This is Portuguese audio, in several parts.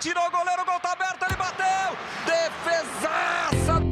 Tirou o goleiro, o gol tá aberto, ele bateu! Defesaça!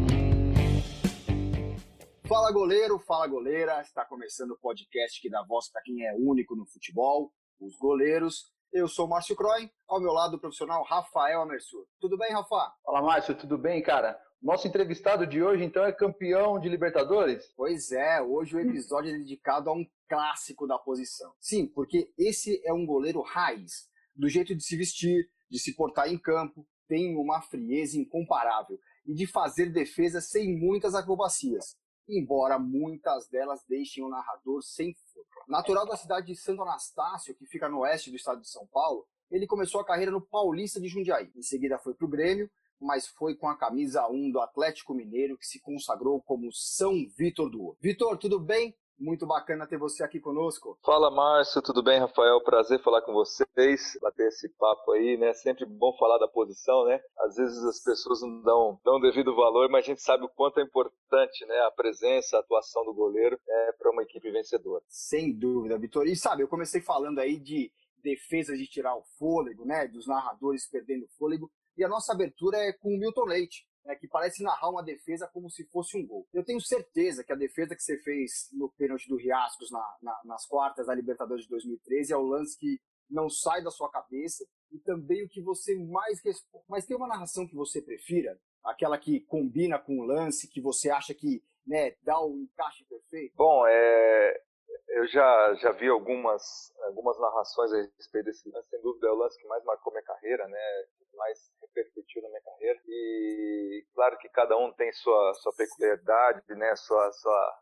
Fala goleiro, fala goleira, está começando o podcast que dá voz para quem é único no futebol, os goleiros. Eu sou Márcio Croy, ao meu lado o profissional Rafael Amersur. Tudo bem, Rafa? Fala, Márcio, tudo bem, cara? Nosso entrevistado de hoje, então, é campeão de Libertadores? Pois é, hoje o episódio é dedicado a um clássico da posição. Sim, porque esse é um goleiro raiz, do jeito de se vestir, de se portar em campo, tem uma frieza incomparável e de fazer defesa sem muitas acrobacias, embora muitas delas deixem o narrador sem força. Natural da cidade de Santo Anastácio, que fica no oeste do estado de São Paulo, ele começou a carreira no Paulista de Jundiaí. Em seguida foi para o Grêmio, mas foi com a camisa 1 do Atlético Mineiro que se consagrou como São Vitor do Ouro. Vitor, tudo bem? Muito bacana ter você aqui conosco. Fala, Márcio, tudo bem, Rafael? Prazer falar com vocês, bater esse papo aí, né? Sempre bom falar da posição, né? Às vezes as pessoas não dão, dão devido valor, mas a gente sabe o quanto é importante, né? A presença, a atuação do goleiro é para uma equipe vencedora. Sem dúvida, Vitor. E sabe, eu comecei falando aí de defesas de tirar o fôlego, né? Dos narradores perdendo o fôlego. E a nossa abertura é com o Milton Leite, né, que parece narrar uma defesa como se fosse um gol. Eu tenho certeza que a defesa que você fez no pênalti do Riascos na, na, nas quartas da Libertadores de 2013 é o lance que não sai da sua cabeça e também o que você mais responde. Mas tem uma narração que você prefira? Aquela que combina com o lance, que você acha que né, dá o encaixe perfeito? Bom, é, eu já, já vi algumas, algumas narrações a respeito desse lance, sem dúvida é o lance que mais marcou minha carreira, né? Que mais repercutiu na minha carreira. E claro que cada um tem sua, sua peculiaridade, né? Sua, sua,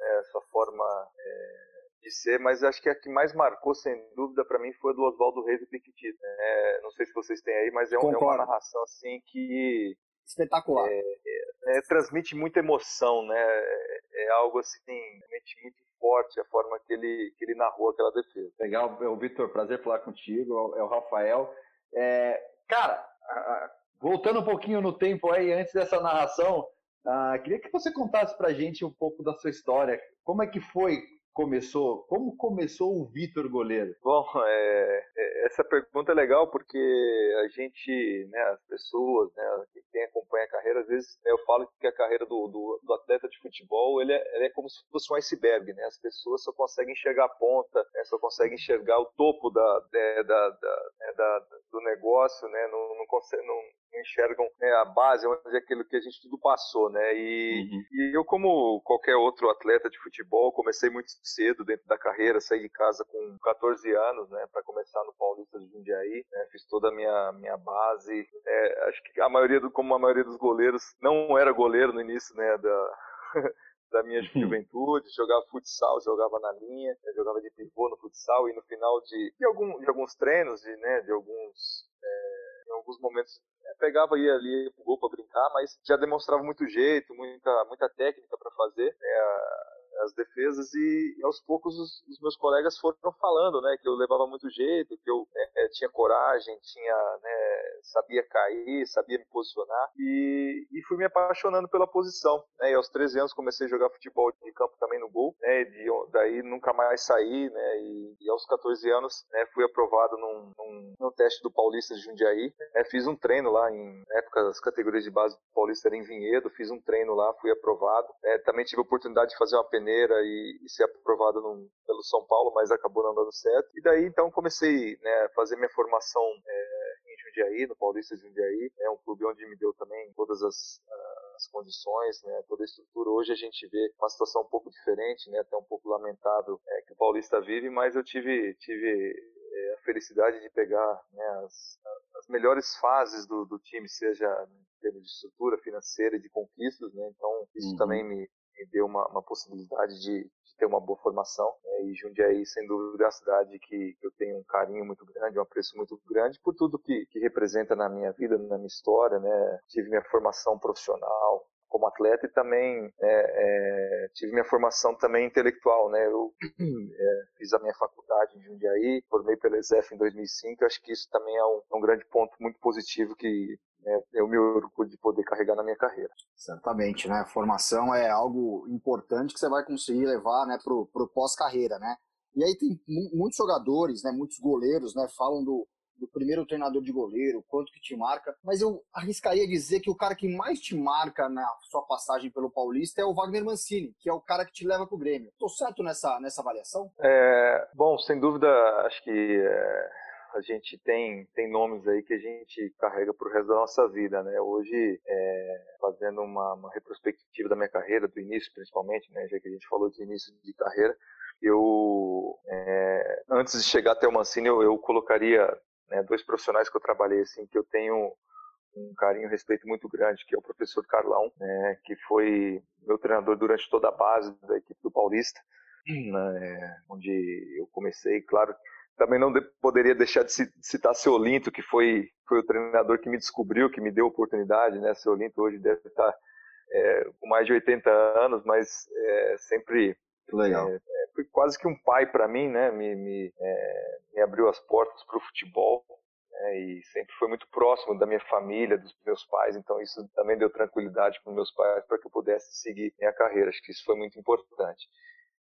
é, sua forma é, de ser, mas acho que a que mais marcou, sem dúvida, para mim foi a do Oswaldo Reis e Piquetito. É, não sei se vocês têm aí, mas é, um, é uma narração assim que espetacular. É, é, é, transmite muita emoção, né? É, é algo assim, realmente muito forte a forma que ele, que ele narrou aquela defesa. Legal, o Vitor, prazer falar contigo, é o Rafael. É, cara, voltando um pouquinho no tempo aí, antes dessa narração, uh, queria que você contasse pra gente um pouco da sua história. Como é que foi começou? Como começou o Vitor goleiro? Bom, é, é, essa pergunta é legal porque a gente, né, as pessoas, né, quem acompanha a carreira, às vezes eu falo que a carreira do, do, do atleta de futebol ele é, ele é, como se fosse um iceberg, né? As pessoas só conseguem enxergar a ponta, né, só conseguem enxergar o topo da, né, da, da, né, da do negócio, né? Não, não, consegue, não enxergam né, a base, onde é aquilo que a gente tudo passou, né? E, uhum. e eu, como qualquer outro atleta de futebol, comecei muito cedo dentro da carreira, saí de casa com 14 anos, né, para começar no Paulista de Jundiaí, né, fiz toda a minha, minha base, é, acho que a maioria, do, como a maioria dos goleiros, não era goleiro no início, né, da... da minha juventude, jogava futsal, jogava na linha, jogava de pivô no futsal e no final de, de, algum, de alguns treinos, de, né, de alguns, é, em alguns momentos é, pegava ia ali pro gol para brincar, mas já demonstrava muito jeito, muita, muita técnica para fazer. Né, as defesas e, e aos poucos os, os, meus colegas foram falando, né, que eu levava muito jeito, que eu é, tinha coragem, tinha, né, sabia cair, sabia me posicionar e, e fui me apaixonando pela posição. Né, e aos 13 anos comecei a jogar futebol de campo também no gol, né, de, daí nunca mais saí, né, e, e aos 14 anos né, fui aprovado num, num, num, teste do Paulista de Jundiaí, né, fiz um treino lá em época as categorias de base do Paulista era em Vinhedo, fiz um treino lá, fui aprovado. Né, também tive a oportunidade de fazer uma peneira e, e ser aprovado pelo São Paulo, mas acabou não dando certo. E daí então comecei né, a fazer minha formação é, Jundiaí, no Paulista de Jundiaí. É um clube onde me deu também todas as, as condições, né, toda a estrutura. Hoje a gente vê uma situação um pouco diferente, né, até um pouco lamentável é, que o Paulista vive, mas eu tive, tive é, a felicidade de pegar né, as, as melhores fases do, do time, seja em termos de estrutura financeira e de conquistas, né? Então isso uhum. também me, me deu uma, uma possibilidade de, de, ter uma boa formação. Né? E Jundiaí, sem dúvida, é uma cidade que, que, eu tenho um carinho muito grande, um apreço muito grande por tudo que, que representa na minha vida, na minha história. Né? Tive minha formação profissional, como atleta e também é, é, tive minha formação também intelectual, né? Eu é, fiz a minha faculdade em Jundiaí, formei pela ESEF em 2005. Acho que isso também é um, um grande ponto muito positivo que né, eu me orgulho de poder carregar na minha carreira. Certamente, né? Formação é algo importante que você vai conseguir levar, né, pro, pro pós-carreira, né? E aí tem muitos jogadores, né, muitos goleiros, né, falam do, do primeiro treinador de goleiro, quanto que te marca, mas eu arriscaria dizer que o cara que mais te marca na sua passagem pelo Paulista é o Wagner Mancini, que é o cara que te leva pro Grêmio. Tô certo nessa, nessa avaliação? É, bom, sem dúvida, acho que é, a gente tem, tem nomes aí que a gente carrega pro resto da nossa vida, né? Hoje, é, fazendo uma, uma retrospectiva da minha carreira, do início principalmente, né? Já que a gente falou de início de carreira, eu é, antes de chegar até o Mancini eu, eu colocaria né, dois profissionais que eu trabalhei assim que eu tenho um carinho e respeito muito grande, que é o professor Carlão, né, que foi meu treinador durante toda a base da equipe do Paulista, né, onde eu comecei, claro, também não de, poderia deixar de citar seu Olinto, que foi, foi o treinador que me descobriu, que me deu a oportunidade, né, seu Olinto hoje deve estar é, com mais de 80 anos, mas é, sempre Legal. É, é, foi quase que um pai para mim, né? Me, me, é, me abriu as portas para o futebol né? e sempre foi muito próximo da minha família, dos meus pais. Então isso também deu tranquilidade para meus pais para que eu pudesse seguir minha carreira. Acho que isso foi muito importante.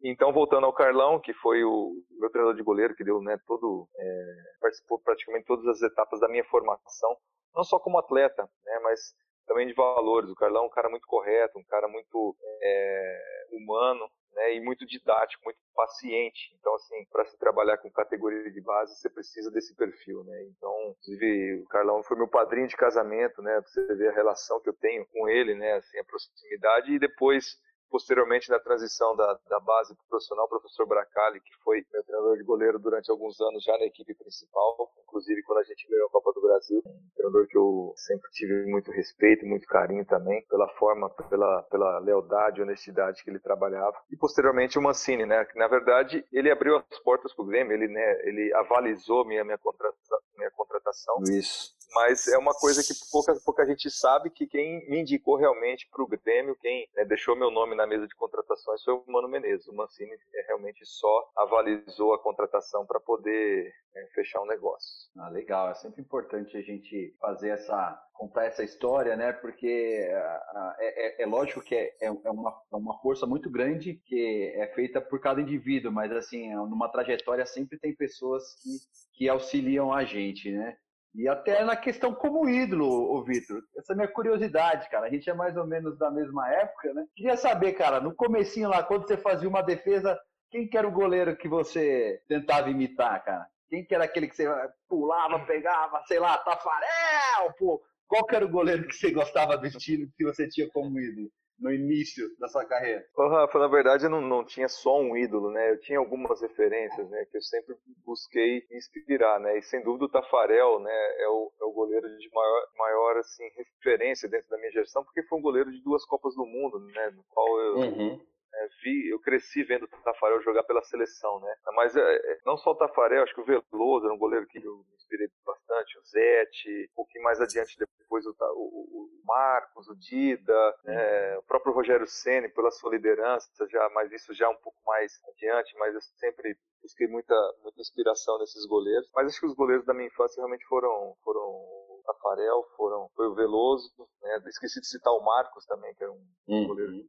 Então, voltando ao Carlão, que foi o meu treinador de goleiro, que deu, né, todo, é, participou praticamente todas as etapas da minha formação, não só como atleta, né, mas também de valores. O Carlão é um cara muito correto, um cara muito é, humano, né, e muito didático, muito paciente. Então, assim, para se trabalhar com categoria de base, você precisa desse perfil, né? Então, inclusive, o Carlão foi meu padrinho de casamento, né? Pra você ver a relação que eu tenho com ele, né? Assim, a proximidade e depois posteriormente na transição da, da base para o profissional, o professor Bracali, que foi meu treinador de goleiro durante alguns anos já na equipe principal, inclusive quando a gente ganhou a Copa do Brasil, um treinador que eu sempre tive muito respeito, muito carinho também, pela forma, pela, pela lealdade honestidade que ele trabalhava. E posteriormente o Mancini, né, que na verdade ele abriu as portas para o Grêmio, ele, né, ele avalizou minha, minha, contratação, minha contratação. Isso mas é uma coisa que pouca, pouca gente sabe que quem me indicou realmente para o Grêmio, quem né, deixou meu nome na mesa de contratações foi o Mano Menezes. O Mancini é, realmente só avalizou a contratação para poder é, fechar um negócio. Ah, legal, é sempre importante a gente fazer essa contar essa história, né? Porque uh, é, é, é, lógico que é, é, uma, é uma força muito grande que é feita por cada indivíduo, mas assim, numa trajetória sempre tem pessoas que, que auxiliam a gente, né? E até na questão como ídolo, o Vitor. Essa é a minha curiosidade, cara. A gente é mais ou menos da mesma época, né? Queria saber, cara, no comecinho lá, quando você fazia uma defesa, quem que era o goleiro que você tentava imitar, cara? Quem que era aquele que você pulava, pegava, sei lá, Tafarel, pô? Qual que era o goleiro que você gostava do estilo que você tinha como ídolo? No início da sua carreira? Ô, Rafa, na verdade eu não, não tinha só um ídolo, né? Eu tinha algumas referências, né? Que eu sempre busquei inspirar, né? E sem dúvida o Tafarel, né? É o, é o goleiro de maior, maior, assim, referência dentro da minha gestão, porque foi um goleiro de duas Copas do Mundo, né? No qual eu... Uhum. É, vi, eu cresci vendo o Tafarel jogar pela seleção, né? Mas é, é, não só o Tafarel, acho que o Veloso era um goleiro que eu me inspirei bastante, o Zete, um pouquinho mais adiante depois o, o, o Marcos, o Dida, né? o próprio Rogério Ceni pela sua liderança, já, mas isso já um pouco mais adiante, mas eu sempre busquei muita, muita inspiração nesses goleiros. Mas acho que os goleiros da minha infância realmente foram, foram Tafarel, foram, foi o Veloso, né? esqueci de citar o Marcos também, que era um uhum. goleiro né?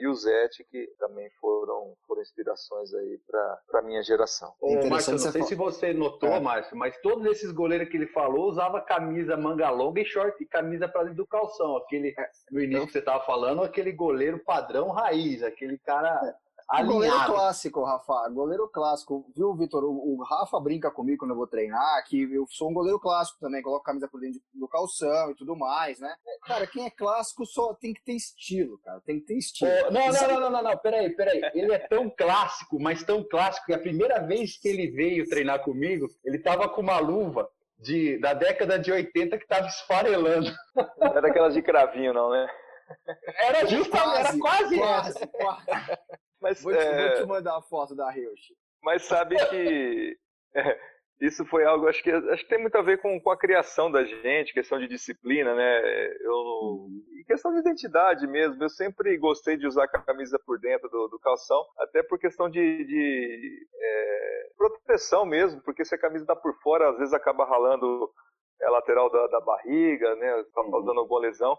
e o Zete, que também foram, foram inspirações aí para a minha geração. Ô, Márcio, não sei se você notou, é. Márcio, mas todos esses goleiros que ele falou usava camisa manga longa e short e camisa para dentro do calção. Aquele, é, no início que você estava falando, aquele goleiro padrão raiz, aquele cara é. Alinhado. Goleiro clássico, Rafa. Goleiro clássico. Viu, Vitor? O, o, Rafa brinca comigo quando eu vou treinar, que eu sou um goleiro clássico também. Coloco a camisa por dentro do calção e tudo mais, né? É, cara, quem é clássico só tem que ter estilo, cara. Tem que ter estilo. Oh, não, não, não, não, não, não. Peraí, peraí. Ele é tão clássico, mas tão clássico que a primeira vez que ele veio treinar comigo, ele tava com uma luva de, da década de 80 que tava esfarelando. Não era aquelas de cravinho, não, né? Era justamente, era quase, quase essa. Quase. Mas, vou, te, é... vou te mandar a foto da Reusch. Mas sabe que é, isso foi algo, acho que, acho que tem muito a ver com, com a criação da gente, questão de disciplina, né? Eu, uhum. E questão de identidade mesmo. Eu sempre gostei de usar a camisa por dentro do, do calção, até por questão de, de é, proteção mesmo, porque se a camisa está por fora, às vezes acaba ralando a lateral da, da barriga, né? Tá causando uhum. alguma lesão.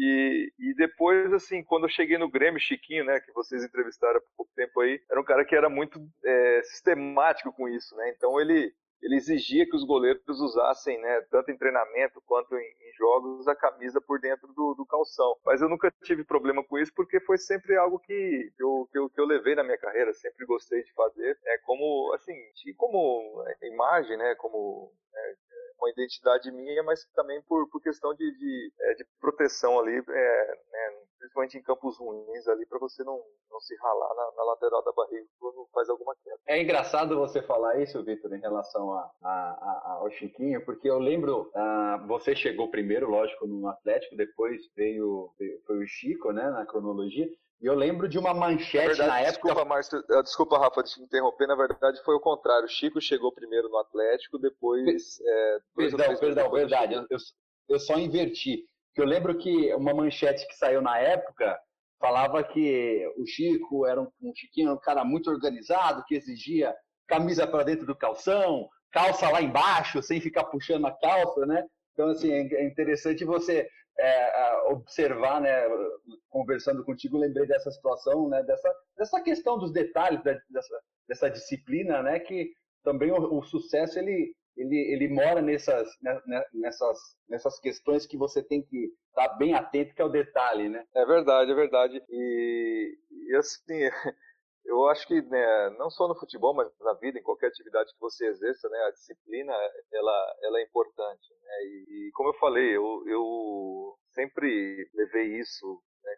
E, e depois, assim, quando eu cheguei no Grêmio, Chiquinho, né, que vocês entrevistaram há pouco tempo aí, era um cara que era muito é, sistemático com isso, né? Então ele ele exigia que os goleiros usassem, né, tanto em treinamento quanto em, em jogos, a camisa por dentro do, do, calção. Mas eu nunca tive problema com isso porque foi sempre algo que eu, que eu, que eu levei na minha carreira, sempre gostei de fazer. É como, assim, como imagem, né, como é, uma identidade minha, mas também por, por questão de, de, é, de proteção ali, é, né, principalmente em campos ruins ali, para você não, não se ralar na, na, lateral da barriga quando faz alguma queda. É engraçado você falar isso, Vitor, em relação a, a, a, ao Chiquinho, porque eu lembro, uh, você chegou primeiro, lógico, no Atlético, depois veio, veio foi o Chico, né, na cronologia, e eu lembro de uma manchete verdade, na época. Desculpa, Márcio, eh, desculpa, Rafa, de te interromper. Na verdade, foi o contrário. O Chico chegou primeiro no Atlético, depois. É, perdão, perdão, verdade. Eu, eu, só inverti. Eu lembro que uma manchete que saiu na época falava que o Chico era um, um Chiquinho, um cara muito organizado, que exigia camisa para dentro do calção, calça lá embaixo, sem ficar puxando a calça, né? Então, assim, é, é interessante você é, observar, né, conversando contigo, lembrei dessa situação, né, dessa, dessa questão dos detalhes dessa, dessa disciplina, né, que também o, o sucesso ele, ele, ele mora nessas, né, né, nessas, nessas questões que você tem que estar bem atento, que é o detalhe, né? É verdade, é verdade. E, e assim, eu acho que né, não só no futebol, mas na vida, em qualquer atividade que você exerça, né, a disciplina ela, ela é importante. Né? E, e, como eu falei, eu, eu sempre levei isso né,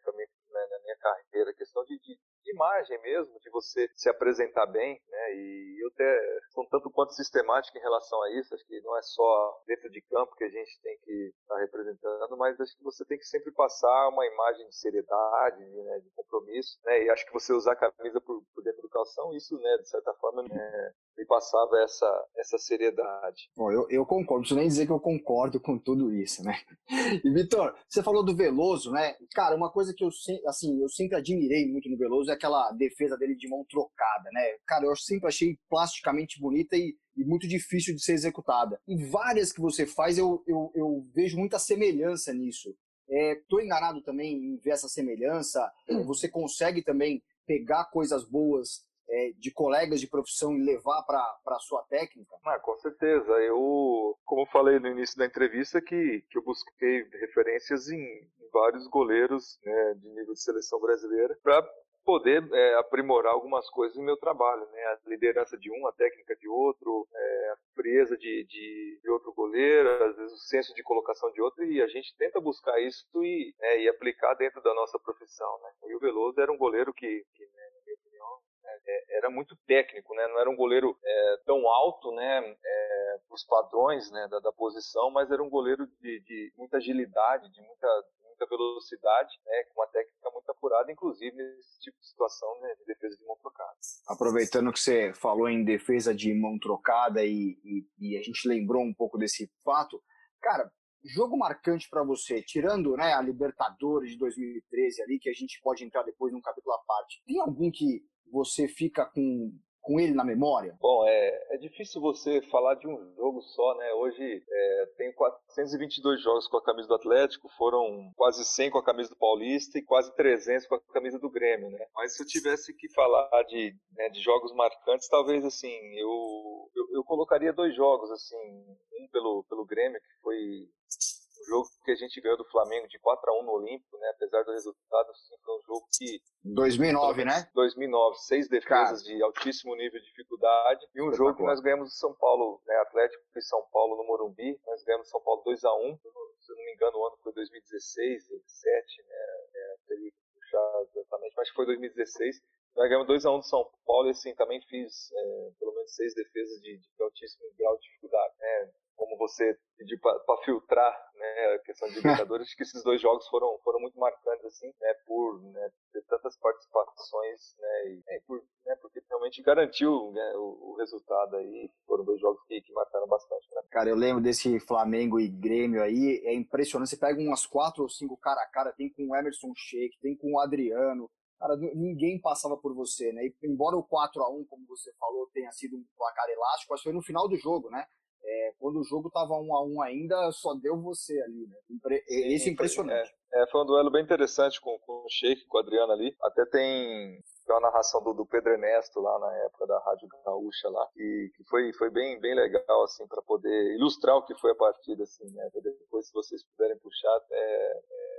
né, na minha carreira, questão de, de, imagem mesmo, de você se apresentar bem, né, e eu até sou tanto quanto sistemático em relação a isso, acho que não é só dentro de campo que a gente tem que estar tá representando, mas acho que você tem que sempre passar uma imagem de seriedade, de, né, de compromisso, né, e acho que você usar a camisa por, por dentro do calção, isso, né, de certa forma, né, me passava essa, essa seriedade. Bom, eu, eu concordo, não preciso nem dizer que eu concordo com tudo isso, né? E, Vitor, você falou do Veloso, né? Cara, uma coisa que eu, assim, eu sempre admirei muito no Veloso é aquela defesa dele de mão trocada, né? Cara, eu sempre achei plasticamente bonita e, e muito difícil de ser executada. E várias que você faz, eu, eu, eu vejo muita semelhança nisso. Estou é, enganado também em ver essa semelhança? Você consegue também pegar coisas boas é, de colegas de profissão e levar para a sua técnica? Ah, com certeza. Eu, como falei no início da entrevista, que, que eu busquei referências em, em vários goleiros né, de nível de seleção brasileira para poder é, aprimorar algumas coisas no meu trabalho, né? A liderança de um, a técnica de outro, é, a frieza de, de, de, outro goleiro, às vezes o senso de colocação de outro, e a gente tenta buscar isso e, é, e aplicar dentro da nossa profissão, né? E o Veloso era um goleiro que, que né, é, era muito técnico, né? Não era um goleiro é, tão alto, né? É, os padrões né, da, da, posição, mas era um goleiro de, de muita agilidade, de muita, muita velocidade, né? Com uma técnica muito apurada, inclusive nesse tipo de situação né, de defesa de mão trocada. Aproveitando que você falou em defesa de mão trocada e, e, e a gente lembrou um pouco desse fato, cara, jogo marcante para você, tirando né, a Libertadores de 2013 ali, que a gente pode entrar depois num capítulo à parte, tem algum que você fica com, com ele na memória? Bom, é, é difícil você falar de um jogo só, né? Hoje é, tem 422 jogos com a camisa do Atlético, foram quase 100 com a camisa do Paulista e quase 300 com a camisa do Grêmio, né? Mas se eu tivesse que falar de, né, de jogos marcantes, talvez assim, eu, eu, eu colocaria dois jogos, assim, um pelo, pelo Grêmio, que foi o jogo que a gente ganhou do Flamengo de 4 a 1 no Olímpico, né? Apesar do resultado, sim, foi um jogo que 2009, né? 2009, seis defesas Cara. de altíssimo nível de dificuldade e um jogo que nós ganhamos do São Paulo, né? Atlético e São Paulo no Morumbi, nós ganhamos São Paulo 2 a 1. Se eu não me engano, o ano foi 2016, 2017, né? É, teria que puxar exatamente, mas foi 2016. Nós ganhamos 2x1 do São Paulo e assim, também fiz é, pelo menos seis defesas de, de altíssimo grau de dificuldade. Né? Como você pediu para filtrar né, a questão de Libertadores, acho que esses dois jogos foram, foram muito marcantes, assim, né, por né, ter tantas participações, né, e, é, por, né, porque realmente garantiu né, o, o, resultado aí, foram dois jogos que, que marcaram bastante. Né? Cara, eu lembro desse Flamengo e Grêmio aí, é impressionante, você pega umas quatro ou cinco cara a cara, tem com o Emerson Sheik, tem com o Adriano, cara, ninguém passava por você, né? E, embora o 4 a 1 como você falou, tenha sido um placar elástico, acho que foi no final do jogo, né? É, quando o jogo estava um a um ainda, só deu você ali, né? Impre Esse é impressionante. É, é, foi um duelo bem interessante com, com o Sheik, com o Adriano ali. Até tem que uma narração do, do Pedro Ernesto lá na época da Rádio Gaúcha lá, e que foi, foi bem, bem legal, assim, para poder ilustrar o que foi a partida, assim, né? Depois, se vocês puderem puxar, é, é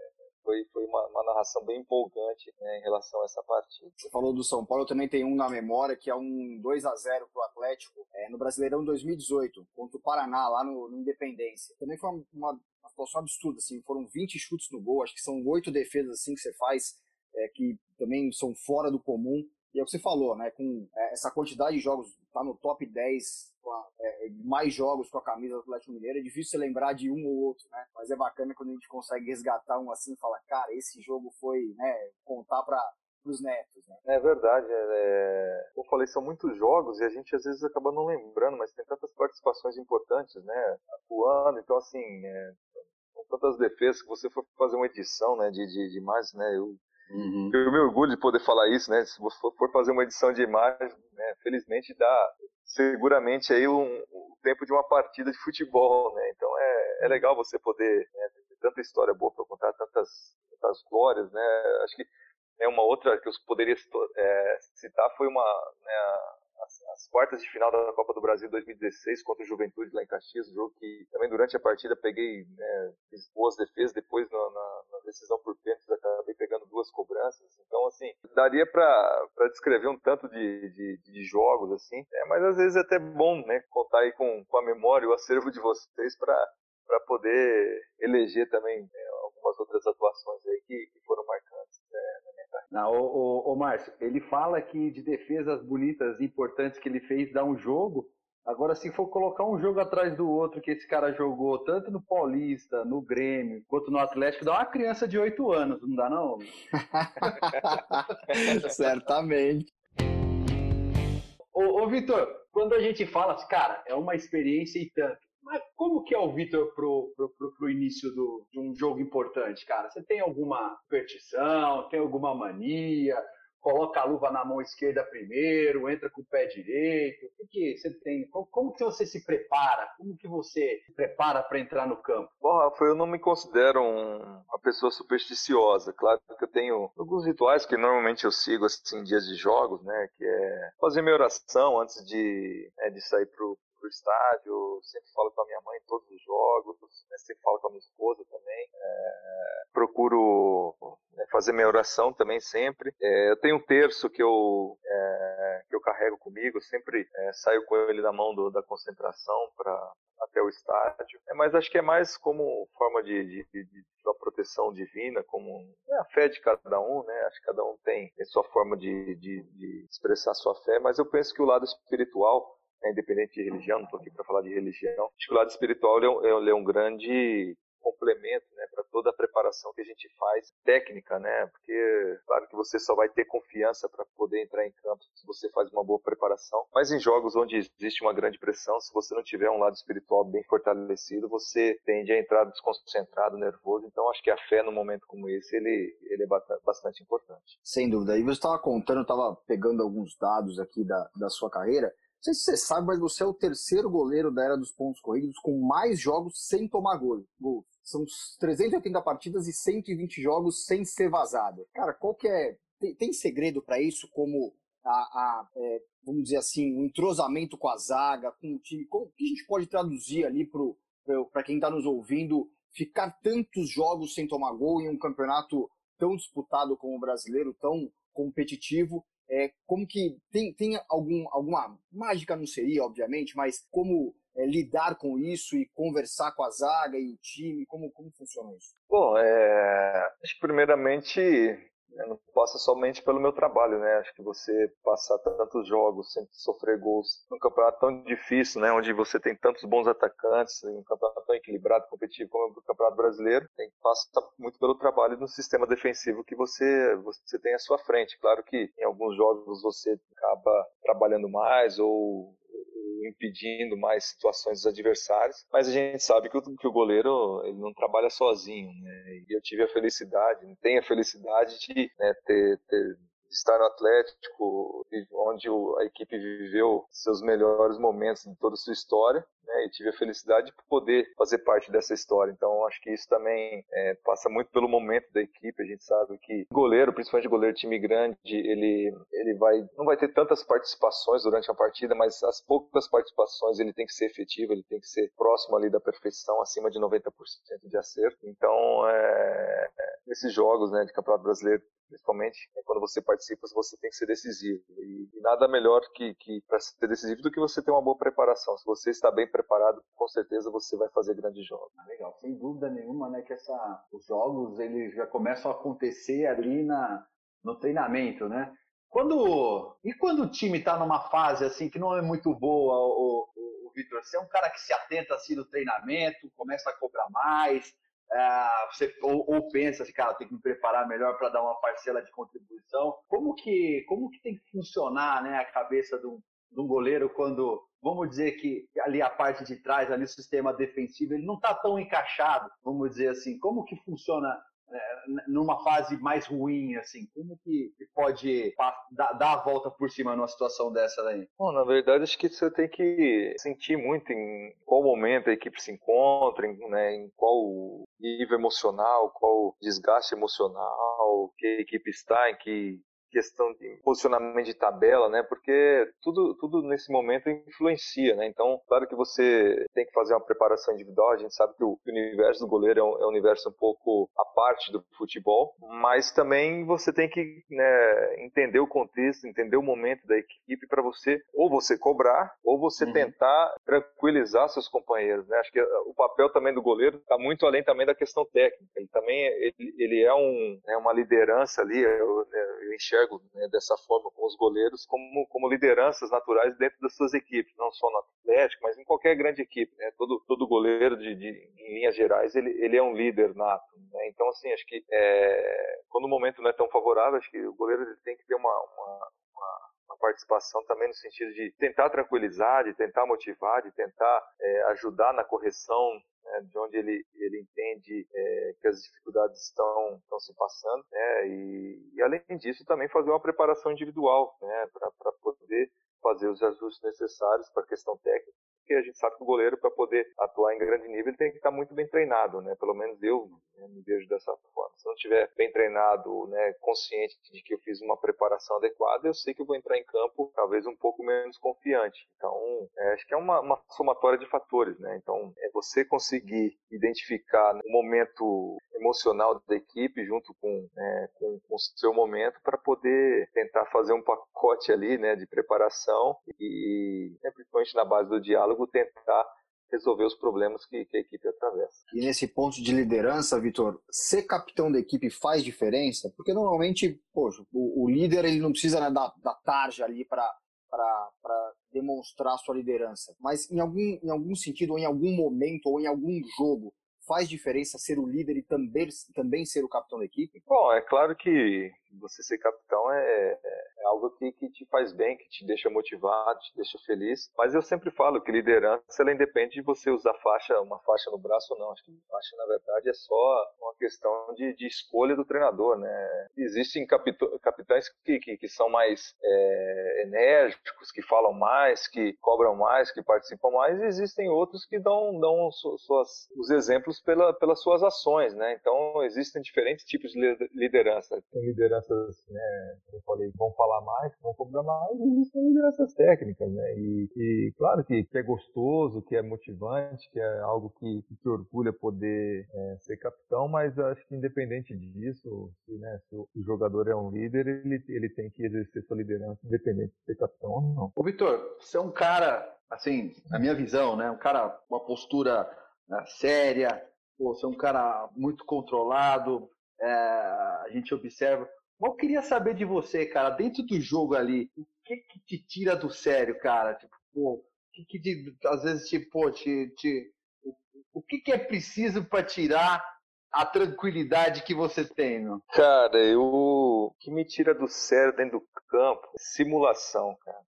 foi, foi uma, uma, narração bem empolgante né, em relação a essa partida. Você falou do São Paulo, eu também tenho um na memória, que é um 2 a 0 para o Atlético, é, no Brasileirão 2018, contra o Paraná, lá no, no Independência. Também foi uma, uma, uma, situação absurda, assim, foram 20 chutes no gol, acho que são oito defesas assim que você faz, é, que também são fora do comum. E é o que você falou, né? Com é, essa quantidade de jogos, tá no top 10, a, é, mais jogos com a camisa do Atlético Mineiro, é difícil lembrar de um ou outro, né? Mas é bacana quando a gente consegue resgatar um assim e falar, cara, esse jogo foi, né? Contar para os netos, né? É verdade, é, é, eu falei, são muitos jogos e a gente às vezes acaba não lembrando, mas tem tantas participações importantes, né? Atuando, então assim, é, são tantas defesas que você for fazer uma edição, né? De, de, de mais, né? Eu Uhum. Eu me orgulho de poder falar isso, né? Se você for fazer uma edição de imagem, né? felizmente dá seguramente aí um, um, tempo de uma partida de futebol, né? Então é, é legal você poder né, ter tanta história boa para contar, tantas, tantas glórias, né? Acho que é uma outra que eu poderia é, citar foi uma né, as, as, quartas de final da Copa do Brasil 2016 contra o Juventude lá em Caxias, um jogo que também durante a partida peguei, né, fiz boas defesas, depois na, na, na decisão por pênaltis acabei pegando duas cobranças. Então, assim, daria para descrever um tanto de, de, de jogos, assim, é, mas às vezes é até bom, né, contar aí com, com a memória, o acervo de vocês para poder eleger também né, algumas outras atuações aí que, que foram marcantes. Né, não, o, o, o Márcio, ele fala que de defesas bonitas, importantes que ele fez dá um jogo. Agora, se for colocar um jogo atrás do outro que esse cara jogou, tanto no Paulista, no Grêmio, quanto no Atlético, dá uma criança de 8 anos, não dá não? Certamente. Ô, ô Vitor, quando a gente fala, cara, é uma experiência e tanto. Mas como que é o Vitor pro, pro, pro, pro, início do, de um jogo importante, cara? Você tem alguma superstição, tem alguma mania? Coloca a luva na mão esquerda primeiro, entra com o pé direito? O que, que você tem? Como, como, que você se prepara? Como que você se prepara para entrar no campo? Bom, Rafa, eu não me considero um, uma pessoa supersticiosa. Claro que eu tenho alguns rituais que normalmente eu sigo assim, em dias de jogos, né? Que é fazer minha oração antes de, né, de sair pro, pro estádio, sempre falo com a minha mãe em todos os jogos, né, sempre falo com a minha esposa também. É, procuro né, fazer minha oração também sempre. É, eu tenho um terço que eu, é, que eu carrego comigo, sempre é, saio com ele na mão do, da concentração para até o estádio. É, mas acho que é mais como forma de, de, de, de uma proteção divina, como é a fé de cada um, né? Acho que cada um tem, tem sua forma de, de, de expressar sua fé, mas eu penso que o lado espiritual é independente de religião, não estou aqui para falar de religião. Acho que o lado espiritual é, ele é um grande complemento né, para toda a preparação que a gente faz técnica, né? Porque claro que você só vai ter confiança para poder entrar em campo se você faz uma boa preparação. Mas em jogos onde existe uma grande pressão, se você não tiver um lado espiritual bem fortalecido, você tende a entrar desconcentrado, nervoso. Então acho que a fé num momento como esse ele ele é bastante importante. Sem dúvida. E você estava contando, estava pegando alguns dados aqui da, da sua carreira. Sei se você sabe, mas você é o terceiro goleiro da era dos pontos corridos com mais jogos sem tomar gol. gol. São 380 partidas e 120 jogos sem ser vazado. Cara, qual que é. Tem, tem segredo para isso, como a, a é, vamos dizer assim, o um entrosamento com a zaga, com o time? Como, o que a gente pode traduzir ali para quem está nos ouvindo ficar tantos jogos sem tomar gol em um campeonato tão disputado como o brasileiro, tão competitivo? É, como que tem, tem algum, alguma mágica não seria, obviamente, mas como é, lidar com isso e conversar com a zaga e o time, como, como funciona isso? Bom, é, primeiramente eu não passa somente pelo meu trabalho, né? Acho que você passar tantos jogos sem sofrer gols num campeonato tão difícil, né? Onde você tem tantos bons atacantes, um campeonato tão equilibrado, competitivo como é o campeonato brasileiro, tem que passar muito pelo trabalho no sistema defensivo que você você tem à sua frente. Claro que em alguns jogos você acaba trabalhando mais ou impedindo mais situações dos adversários, mas a gente sabe que o, que o goleiro ele não trabalha sozinho, né? E eu tive a felicidade, tenho a felicidade de né, ter, ter estar no Atlético, onde a equipe viveu seus melhores momentos de toda a sua história, né, e tive a felicidade de poder fazer parte dessa história. Então, acho que isso também é, passa muito pelo momento da equipe. A gente sabe que goleiro, principalmente goleiro time grande, ele, ele vai, não vai ter tantas participações durante a partida, mas as poucas participações ele tem que ser efetivo, ele tem que ser próximo ali da perfeição, acima de 90% de acerto. Então, é, nesses jogos né, de Campeonato Brasileiro, principalmente né, quando você participa, você tem que ser decisivo. E, e nada melhor que, que para ser decisivo do que você ter uma boa preparação. Se você está bem preparado, com certeza você vai fazer grandes jogos. Ah, legal, sem dúvida nenhuma, né, que essa, os jogos eles já começam a acontecer ali na, no treinamento, né? Quando e quando o time está numa fase assim que não é muito boa, o, o, o Vitor, você é um cara que se atenta assim no treinamento, começa a cobrar mais, é, você, ou, ou, pensa assim, cara, tem que me preparar melhor para dar uma parcela de contribuição. Como que, como que tem que funcionar né, a cabeça de um, de um goleiro quando, vamos dizer que ali a parte de trás, ali o sistema defensivo, ele não está tão encaixado, vamos dizer assim. Como que funciona numa fase mais ruim, assim? Como que pode dar a volta por cima numa situação dessa daí? Bom, na verdade, acho que você tem que sentir muito em qual momento a equipe se encontra, em, né, em qual nível emocional, qual desgaste emocional que a equipe está, em que questão de posicionamento de tabela, né? Porque tudo, tudo nesse momento influencia, né? Então, claro que você tem que fazer uma preparação individual. A gente sabe que o universo do goleiro é um, é um universo um pouco à parte do futebol, mas também você tem que né, entender o contexto, entender o momento da equipe para você ou você cobrar ou você uhum. tentar tranquilizar seus companheiros, né? Acho que o papel também do goleiro está muito além também da questão técnica. Ele também ele, ele é um é uma liderança ali. Eu, eu enxergo né, dessa forma com os goleiros como, como lideranças naturais dentro das suas equipes, não só no Atlético, mas em qualquer grande equipe. Né? Todo, todo goleiro, de, de, em linhas gerais, ele, ele é um líder nato. Né? Então, assim, acho que é, quando o momento não é tão favorável, acho que o goleiro tem que ter uma, uma uma participação também no sentido de tentar tranquilizar, de tentar motivar, de tentar é, ajudar na correção né, de onde ele, ele entende é, que as dificuldades estão, estão se passando, né, e, e, além disso também fazer uma preparação individual né, para poder fazer os ajustes necessários para a questão técnica, porque a gente sabe que o goleiro, para poder atuar em grande nível, ele tem que estar muito bem treinado, né? Pelo menos eu né, me vejo dessa forma. Se não estiver bem treinado, né, consciente de que eu fiz uma preparação adequada, eu sei que eu vou entrar em campo talvez um pouco menos confiante. Então, é, acho que é uma, uma, somatória de fatores, né? Então, é você conseguir identificar o momento emocional da equipe junto com, né, com, com o seu momento para poder tentar fazer um pacote ali, né, de preparação e, né, principalmente na base do diálogo, tentar resolver os problemas que, que, a equipe atravessa. E nesse ponto de liderança, Vitor, ser capitão da equipe faz diferença? Porque normalmente, poxa, o, o líder ele não precisa né, da, da tarja ali para demonstrar sua liderança. Mas em algum, em algum sentido, ou em algum momento, ou em algum jogo, faz diferença ser o líder e também, também ser o capitão da equipe? Bom, é claro que você ser capitão é, é algo que, que, te faz bem, que te deixa motivado, te deixa feliz. Mas eu sempre falo que liderança ela independe de você usar faixa, uma faixa no braço ou não. Acho que faixa, na verdade, é só uma questão de, de escolha do treinador, né? Existem capitães que, que, que são mais é, enérgicos, que falam mais, que cobram mais, que participam mais, e existem outros que dão, dão suas, os exemplos pela, pelas suas ações, né? Então, existem diferentes tipos de liderança. Tem liderança lideranças, né, eu falei, vão falar mais, vão cobrar mais, existem lideranças técnicas, né, e, e claro que, que, é gostoso, que é motivante, que é algo que, que te orgulha poder é, ser capitão, mas acho que independente disso, se, né, se o jogador é um líder, ele, ele tem que exercer sua liderança, independente de ser capitão ou não. Ô Vitor, você é um cara, assim, na minha visão, né, um cara, uma postura né, séria, pô, você é um cara muito controlado, é, a gente observa eu queria saber de você, cara, dentro do jogo ali, o que que te tira do sério, cara? Tipo, pô, o que que te, às vezes, tipo, te, te, o, que que é preciso para tirar a tranquilidade que você tem, meu? Cara, eu, o que me tira do sério dentro do campo simulação, cara.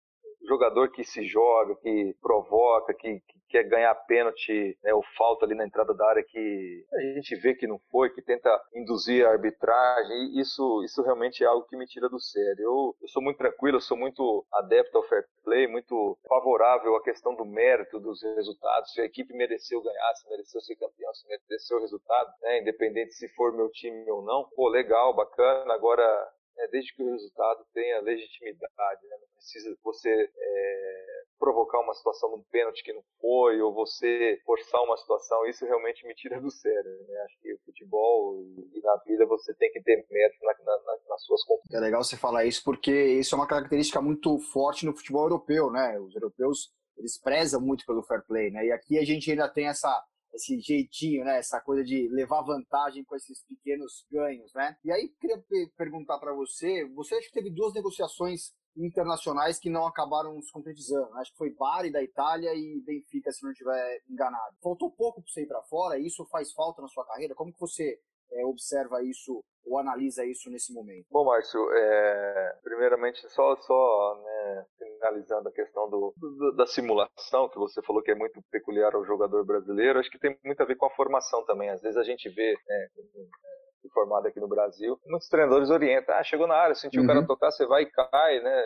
Jogador que se joga, que provoca, que, que quer ganhar pênalti, né, ou falta ali na entrada da área que a gente vê que não foi, que tenta induzir a arbitragem, isso, isso realmente é algo que me tira do sério. Eu, eu sou muito tranquilo, eu sou muito adepto ao fair play, muito favorável à questão do mérito dos resultados. Se a equipe mereceu ganhar, se mereceu ser campeão, se mereceu o resultado, né, independente se for meu time ou não, pô, legal, bacana. Agora, é, desde que o resultado tenha legitimidade, né? não precisa você é, provocar uma situação num pênalti que não foi, ou você forçar uma situação, isso realmente me tira do sério. Né? Acho que o futebol e na vida você tem que ter mérito na, na, nas suas conquistas. É legal você falar isso, porque isso é uma característica muito forte no futebol europeu, né? Os europeus, eles prezam muito pelo fair play, né? E aqui a gente ainda tem essa esse jeitinho, né? Essa coisa de levar vantagem com esses pequenos ganhos, né? E aí queria perguntar para você, você acha que teve duas negociações internacionais que não acabaram se concretizando. Acho que foi Bari da Itália e Benfica, se não estiver enganado. Faltou pouco para você ir para fora. Isso faz falta na sua carreira? Como que você é, observa isso ou analisa isso nesse momento? Bom, Márcio, é, primeiramente só, só né, finalizando a questão do, do, da simulação que você falou que é muito peculiar ao jogador brasileiro, acho que tem muito a ver com a formação também. Às vezes a gente vê né, formado aqui no Brasil, muitos treinadores orientam, ah, chegou na área, sentiu uhum. o cara uhum. tocar, você vai e cai, né?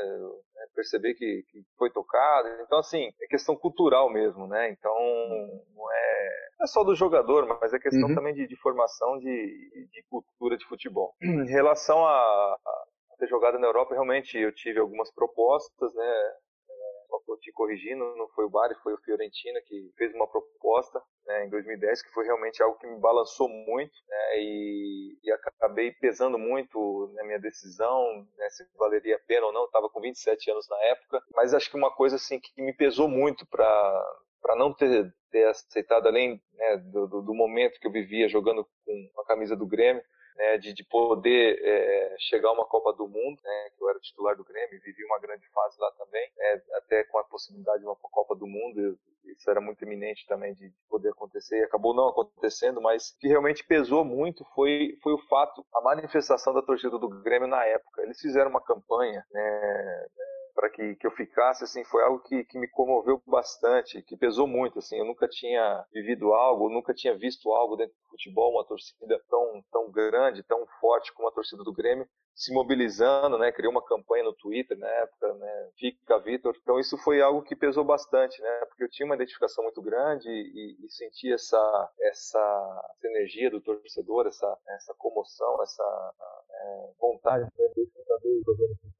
Perceber que, que, foi tocado. Então, assim, é questão cultural mesmo, né? Então, não é, não é só do jogador, mas é questão uhum. também de, de formação de, de, cultura de futebol. Em relação a, a ter jogado na Europa, realmente eu tive algumas propostas, né? Só te corrigindo, não foi o Bari, foi o Fiorentina que fez uma proposta né, em 2010 que foi realmente algo que me balançou muito né, e, e, acabei pesando muito na minha decisão né, se valeria a pena ou não. Estava com 27 anos na época, mas acho que uma coisa assim que me pesou muito para para não ter, ter aceitado além né, do, do, do momento que eu vivia jogando com a camisa do Grêmio né, de, de, poder é, chegar a uma Copa do Mundo, né, que eu era titular do Grêmio, vivi uma grande fase lá também, né, até com a possibilidade de uma Copa do Mundo, isso era muito iminente também de, poder acontecer, e acabou não acontecendo, mas o que realmente pesou muito foi, foi o fato, a manifestação da torcida do Grêmio na época. Eles fizeram uma campanha, né, para que, que eu ficasse, assim, foi algo que, que me comoveu bastante, que pesou muito, assim, eu nunca tinha vivido algo, nunca tinha visto algo dentro do futebol, uma torcida tão, tão grande, tão forte como a torcida do Grêmio, se mobilizando, né, criou uma campanha no Twitter na época, né, Fica Vitor, então isso foi algo que pesou bastante, né, porque eu tinha uma identificação muito grande e, e senti essa, essa, essa, energia do torcedor, essa, essa comoção, essa é, vontade de saber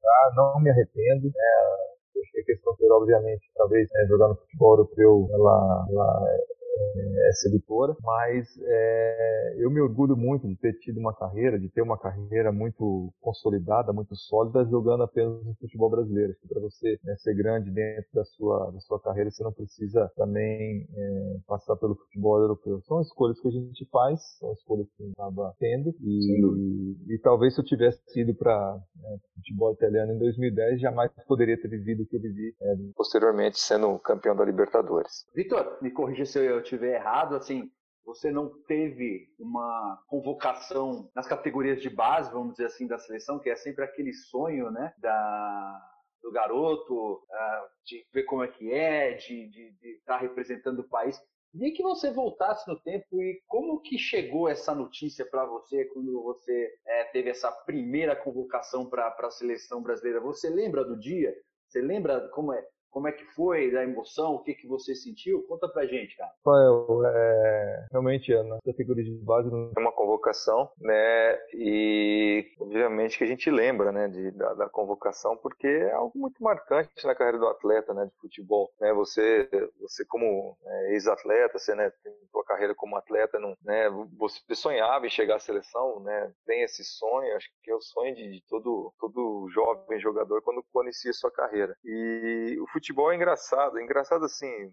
ficar, não me arrependo, né, acho que a questão ter, obviamente, talvez né, jogar no futebol europeu, ela, ela é, é sedutora, mas é, eu me orgulho muito de ter tido uma carreira, de ter uma carreira muito consolidada, muito sólida, jogando apenas no futebol brasileiro. Para você né, ser grande dentro da sua, da sua carreira, você não precisa também é, passar pelo futebol europeu. São escolhas que a gente faz, são escolhas que a gente acaba tendo, e, e, e talvez se eu tivesse ido para né, futebol italiano em 2010, jamais poderia ter vivido o que eu vivi é, posteriormente sendo campeão da Libertadores. Vitor, me corrija se eu estiver errado, assim, você não teve uma convocação nas categorias de base, vamos dizer assim, da seleção, que é sempre aquele sonho, né, da, do garoto, uh, de ver como é que é, de estar tá representando o país. Queria que você voltasse no tempo e como que chegou essa notícia para você quando você é, teve essa primeira convocação para a seleção brasileira? Você lembra do dia? Você lembra como é, como é que foi da emoção? O que, que você sentiu? Conta pra gente, cara. Rafael, é, realmente a nossa figura de base é uma convocação, né? E obviamente que a gente lembra, né, de, da, da, convocação, porque é algo muito marcante na carreira do atleta, né, de futebol. Né? Você, você como né, ex-atleta, você né, tem carreira como atleta, não, né? Você sonhava em chegar à seleção, né? Tem esse sonho, acho que é o sonho de, todo todo jovem jogador quando conhecia sua carreira. E o futebol é engraçado, é engraçado assim,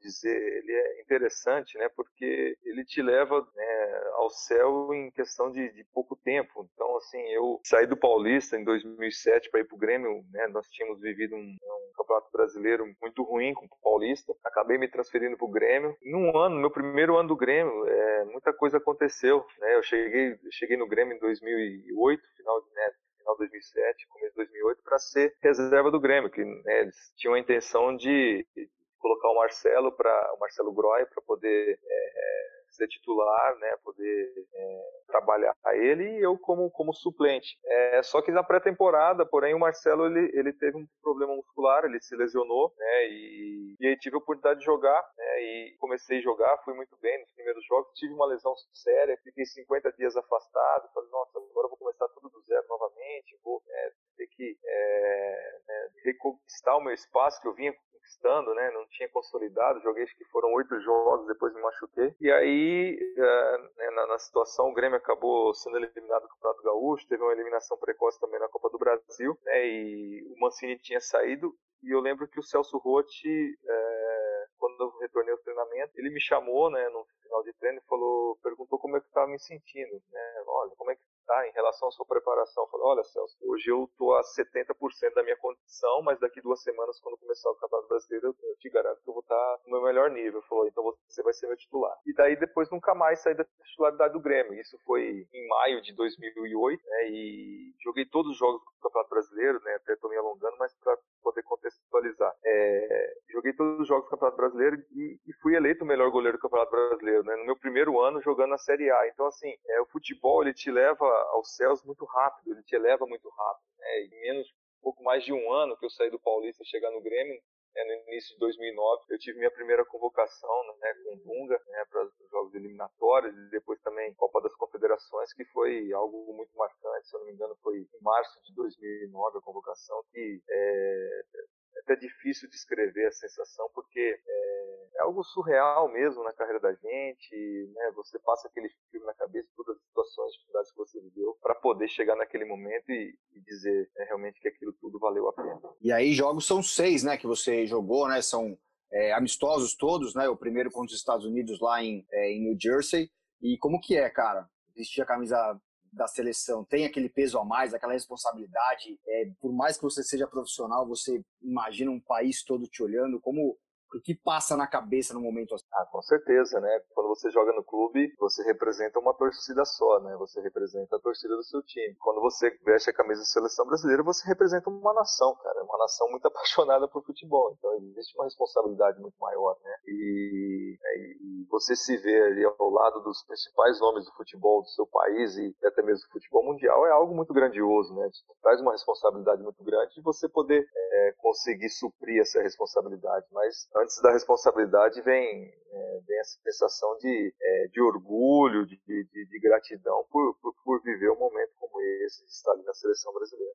dizer, ele é interessante, né, porque ele te leva né, ao céu em questão de, de, pouco tempo. Então, assim, eu saí do Paulista em 2007 para ir para o Grêmio, né, nós tínhamos vivido um, um, campeonato brasileiro muito ruim com o Paulista, acabei me transferindo para o Grêmio. Num ano, meu primeiro ano do Grêmio, é, muita coisa aconteceu, né, eu cheguei, cheguei no Grêmio em 2008, final, né, final de 2007, começo de 2008, para ser reserva do Grêmio, que né, eles tinham a intenção de colocar o Marcelo para o Marcelo Groy para poder é, ser titular, né, poder é, trabalhar ele e eu como, como suplente. É, só que na pré-temporada, porém, o Marcelo ele, ele teve um problema muscular, ele se lesionou, né, e, e aí tive a oportunidade de jogar, né, e comecei a jogar, fui muito bem nos primeiros jogos, tive uma lesão séria, fiquei 50 dias afastado, falei, nossa, agora eu vou começar tudo do zero novamente, vou é, ter que é, né, reconquistar o meu espaço que eu vinha conquistando, né? Não tinha consolidado, joguei acho que foram oito jogos, depois me machuquei. E aí, é, na, na, situação, o Grêmio acabou sendo eliminado do Campeonato Gaúcho, teve uma eliminação precoce também na Copa do Brasil, né? E o Mancini tinha saído, e eu lembro que o Celso Rotti, é, quando eu retornei ao treinamento, ele me chamou, né, no final de treino e falou, perguntou como é que estava me sentindo, né? Olha, como é que tá em relação à sua preparação. Falei, olha, Celso, hoje eu tô a 70% da minha condição, mas daqui duas semanas, quando começar o Campeonato Brasileiro, eu te garanto que eu vou estar tá no meu melhor nível. Falou, então você vai ser meu titular. E daí depois nunca mais saí da titularidade do Grêmio. Isso foi em maio de 2008, né, e joguei todos os jogos do Campeonato Brasileiro, né, até tô me alongando, mas para poder contextualizar. É, joguei todos os jogos do Campeonato Brasileiro e, e, fui eleito o melhor goleiro do Campeonato Brasileiro, né, no meu primeiro ano jogando na Série A. Então, assim, é, o futebol, ele te leva aos céus muito rápido, ele te eleva muito rápido. Né? E menos, um pouco mais de um ano que eu saí do Paulista chegar no Grêmio, no início de 2009, eu tive minha primeira convocação né, com o Dunga né, para os jogos eliminatórios e depois também Copa das Confederações, que foi algo muito marcante. Se eu não me engano, foi em março de 2009 a convocação, que é, é até difícil descrever a sensação, porque é, é, algo surreal mesmo na carreira da gente, né? Você passa aquele filme na cabeça, todas as situações, dificuldades que você viveu, para poder chegar naquele momento e, e dizer é, realmente que aquilo tudo valeu a pena. E aí jogos são seis, né, que você jogou, né? São é, amistosos todos, né? O primeiro contra os Estados Unidos lá em, é, em New Jersey. E como que é, cara? Vestir a camisa da seleção tem aquele peso a mais, aquela responsabilidade. É, por mais que você seja profissional, você imagina um país todo te olhando. Como o que passa na cabeça no momento assim? Ah, com certeza, né? Quando você joga no clube, você representa uma torcida só, né? Você representa a torcida do seu time. Quando você veste a camisa da seleção brasileira, você representa uma nação, cara. Uma nação muito apaixonada por futebol. Então existe uma responsabilidade muito maior, né? E, é, e você se vê ali ao lado dos principais nomes do futebol do seu país e até mesmo do futebol mundial é algo muito grandioso, né? Traz uma responsabilidade muito grande de você poder é, conseguir suprir essa responsabilidade. Mas antes da responsabilidade vem, é, vem essa sensação de, é, de orgulho, de, de, de gratidão por, por, por, viver um momento como esse, de estar ali na seleção brasileira.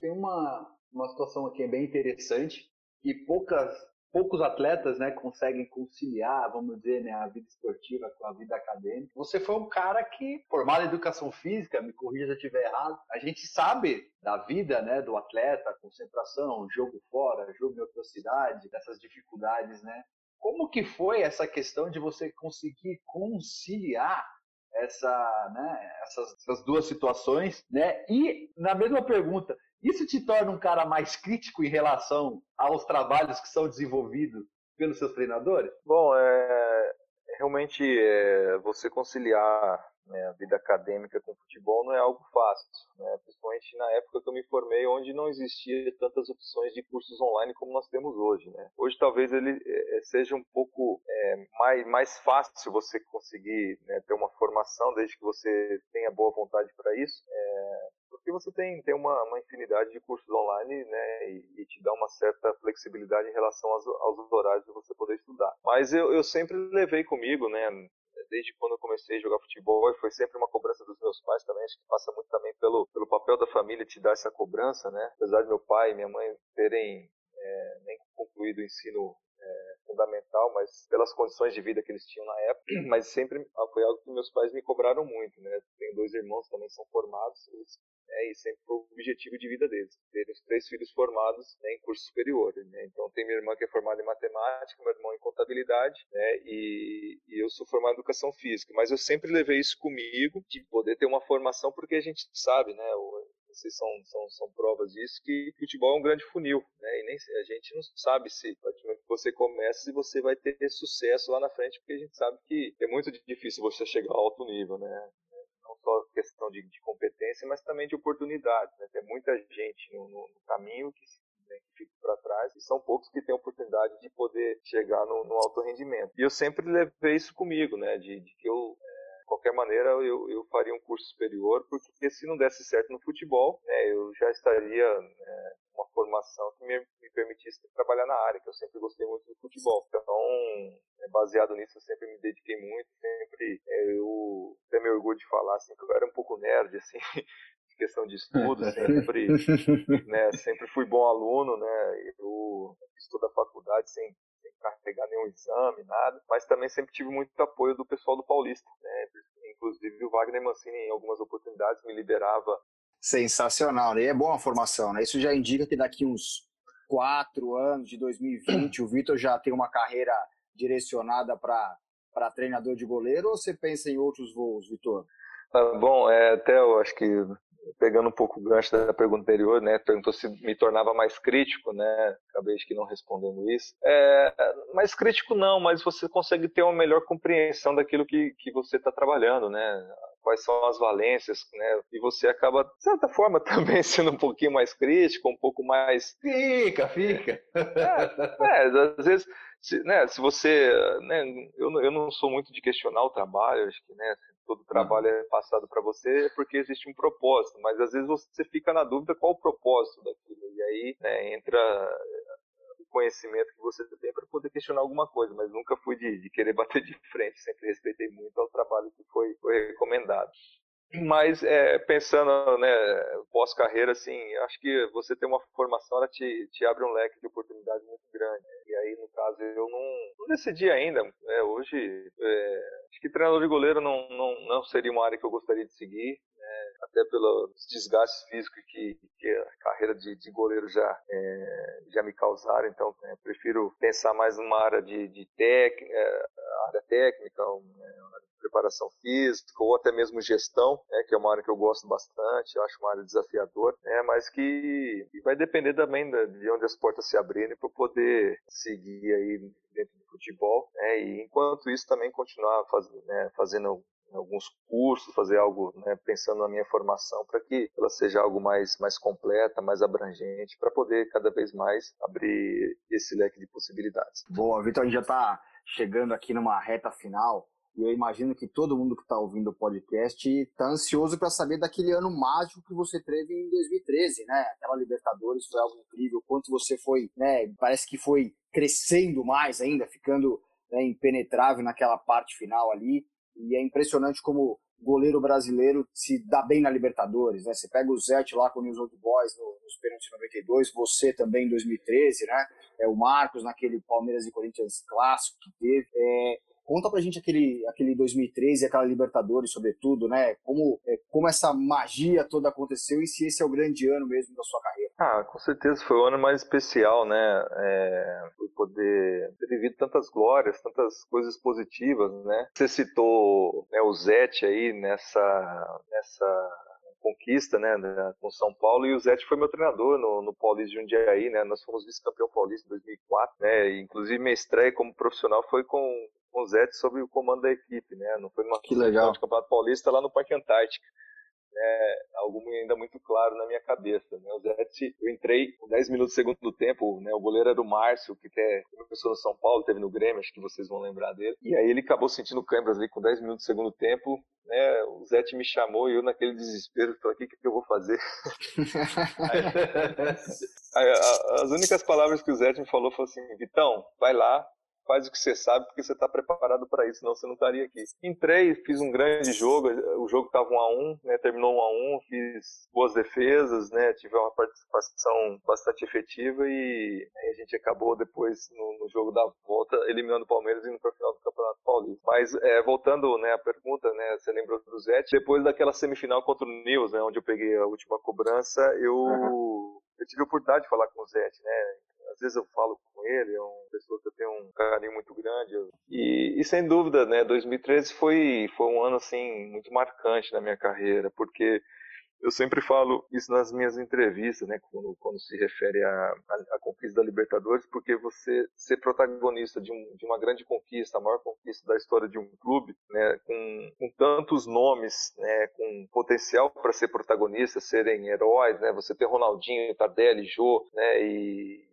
Tem uma, uma situação aqui bem interessante e poucas poucos atletas né, conseguem conciliar, vamos dizer, né, a vida esportiva com a vida acadêmica. Você foi um cara que, formado em educação física, me corrija se eu estiver errado, a gente sabe da vida né, do atleta, concentração, jogo fora, jogo em outra cidade, dessas dificuldades, né? Como que foi essa questão de você conseguir conciliar essa, né, essas, essas duas situações, né? E na mesma pergunta, isso te torna um cara mais crítico em relação aos trabalhos que são desenvolvidos pelos seus treinadores? Bom, é, realmente é, você conciliar né, a vida acadêmica com futebol não é algo fácil, né, principalmente na época que eu me formei, onde não existia tantas opções de cursos online como nós temos hoje. Né. Hoje talvez ele é, seja um pouco é, mais, mais fácil você conseguir né, ter uma formação, desde que você tenha boa vontade para isso. É, porque você tem, tem uma, uma infinidade de cursos online, né, e, e, te dá uma certa flexibilidade em relação aos, aos horários de você poder estudar. Mas eu, eu sempre levei comigo, né, desde quando eu comecei a jogar futebol, foi sempre uma cobrança dos meus pais também, acho que passa muito também pelo, pelo papel da família te dar essa cobrança, né, apesar de meu pai e minha mãe terem é, nem concluído o ensino é, fundamental, mas pelas condições de vida que eles tinham na época, mas sempre foi algo que meus pais me cobraram muito, né? Tenho dois irmãos também são formados, eles né, e sempre foi o objetivo de vida deles, ter os três filhos formados né, em curso superior. Né? Então tem minha irmã que é formada em matemática, meu irmão em contabilidade, né, e, e, eu sou formado em educação física. Mas eu sempre levei isso comigo, de poder ter uma formação, porque a gente sabe, né, vocês são, são, são provas disso, que futebol é um grande funil, né? E nem a gente não sabe se, a partir do momento que você começa, se você vai ter sucesso lá na frente, porque a gente sabe que é muito difícil você chegar a alto nível, né? Questão de, de competência, mas também de oportunidades. Né? Tem muita gente no, no, no caminho que né, que ficam para trás, e são poucos que têm oportunidade de poder chegar no, no alto rendimento. E eu sempre levei isso comigo, né, de, de que eu de qualquer maneira eu, eu faria um curso superior, porque se não desse certo no futebol, né, eu já estaria né, uma formação que me, me, permitisse trabalhar na área, que eu sempre gostei muito do futebol. Então, é, baseado nisso, eu sempre me dediquei muito, sempre é, eu até me orgulho de falar assim, que eu era um pouco nerd, assim, questão de estudo, sempre, né, sempre fui bom aluno, né, eu fiz toda a faculdade sem, sem carregar nenhum exame, nada, mas também sempre tive muito apoio do pessoal do Paulista, né, inclusive o Wagner Mancini em algumas oportunidades me liberava. Sensacional, né? e é boa a formação, né, isso já indica que daqui uns quatro anos, de 2020, o Vitor já tem uma carreira direcionada para treinador de goleiro ou você pensa em outros voos, Vitor? Ah, bom, é, até eu acho que pegando um pouco o gancho da pergunta anterior, né, perguntou se me tornava mais crítico, né, acabei de que não respondendo isso. É, mais crítico não, mas você consegue ter uma melhor compreensão daquilo que, que você está trabalhando, né, quais são as valências, né, e você acaba, de certa forma, também sendo um pouquinho mais crítico, um pouco mais... Fica, fica! É, é às vezes... Se, né, se você, né, eu, eu não sou muito de questionar o trabalho, acho que, né, todo trabalho é passado para você é porque existe um propósito, mas às vezes você fica na dúvida qual o propósito daquilo. E aí né, entra conhecimento que você tem para poder questionar alguma coisa, mas nunca fui de, de, querer bater de frente, sempre respeitei muito ao trabalho que foi, foi recomendado. Mas é, pensando né, pós-carreira, assim, acho que você ter uma formação ela te, te abre um leque de oportunidades muito grande. E aí, no caso, eu não, não decidi ainda. Né, hoje, é, acho que treinador de goleiro não, não, não seria uma área que eu gostaria de seguir. Né, até pelos desgastes físicos que, que a carreira de, de goleiro já, é, já me causaram. Então, é, prefiro pensar mais numa área de, de tec, é, área técnica, né, preparação física ou até mesmo gestão, né, que é uma área que eu gosto bastante, eu acho uma área desafiadora, né, mas que vai depender também de onde as portas se abrirem para poder seguir aí dentro do futebol, né, e enquanto isso também continuar né, fazendo alguns cursos, fazer algo né, pensando na minha formação para que ela seja algo mais, mais completa, mais abrangente, para poder cada vez mais abrir esse leque de possibilidades. Boa, Vitor, a gente já está chegando aqui numa reta final. E eu imagino que todo mundo que está ouvindo o podcast está ansioso para saber daquele ano mágico que você teve em 2013, né? Aquela Libertadores foi algo incrível. Quanto você foi, né? Parece que foi crescendo mais ainda, ficando né, impenetrável naquela parte final ali. E é impressionante como goleiro brasileiro se dá bem na Libertadores, né? Você pega o Zete lá com o News Old Boys no, nos pênaltis 92, você também em 2013, né? É o Marcos naquele Palmeiras e Corinthians clássico que teve. É, Conta pra gente aquele, aquele 2013, aquela Libertadores, sobretudo, né? Como, é, como essa magia toda aconteceu e se esse é o grande ano mesmo da sua carreira. Ah, com certeza foi o ano mais especial, né? É, por poder ter vivido tantas glórias, tantas coisas positivas, né? Você citou né, o Zete aí nessa, nessa conquista, né, com São Paulo, e o Zete foi meu treinador no, no Paulista de Jundiaí, né, nós fomos vice-campeão paulista em 2004, né, inclusive minha estreia como profissional foi com, com o Zete sobre o comando da equipe, né, não foi numa que legal. de Campeonato Paulista lá no Parque Antártica. É, algo ainda muito claro na minha cabeça. Né? O Zete, eu entrei com 10 minutos do segundo tempo, né? o goleiro era o Márcio, que até começou no São Paulo, teve no Grêmio, acho que vocês vão lembrar dele. E aí ele acabou sentindo câimbras ali com 10 minutos do segundo tempo. Né? O Zete me chamou e eu, naquele desespero, falei: o que, que eu vou fazer? aí, as únicas palavras que o Zete me falou foi assim: Vitão, vai lá, faz o que você sabe porque você está preparado para isso, senão você não estaria aqui. Entrei, fiz um grande jogo, o jogo estava 1 a 1 né, terminou 1 a 1 fiz boas defesas, né, tive uma participação bastante efetiva e a gente acabou depois no, no jogo da volta eliminando o Palmeiras e indo para o final do Campeonato Paulista. Mas é, voltando né, à pergunta, né, você lembrou do Zete, depois daquela semifinal contra o Nils, né, onde eu peguei a última cobrança, eu, uhum. eu tive a oportunidade de falar com o Zete, né, vezes eu falo com ele, é uma pessoa que eu tenho um carinho muito grande. E, e, sem dúvida, né, 2013 foi, foi um ano assim muito marcante na minha carreira, porque eu sempre falo isso nas minhas entrevistas, né, quando, quando se refere à, à, conquista da Libertadores, porque você ser protagonista de, um, de, uma grande conquista, a maior conquista da história de um clube, né, com, com tantos nomes, né, com potencial para ser protagonista, serem heróis, né, você ter Ronaldinho, Tardelli, Jô, né, e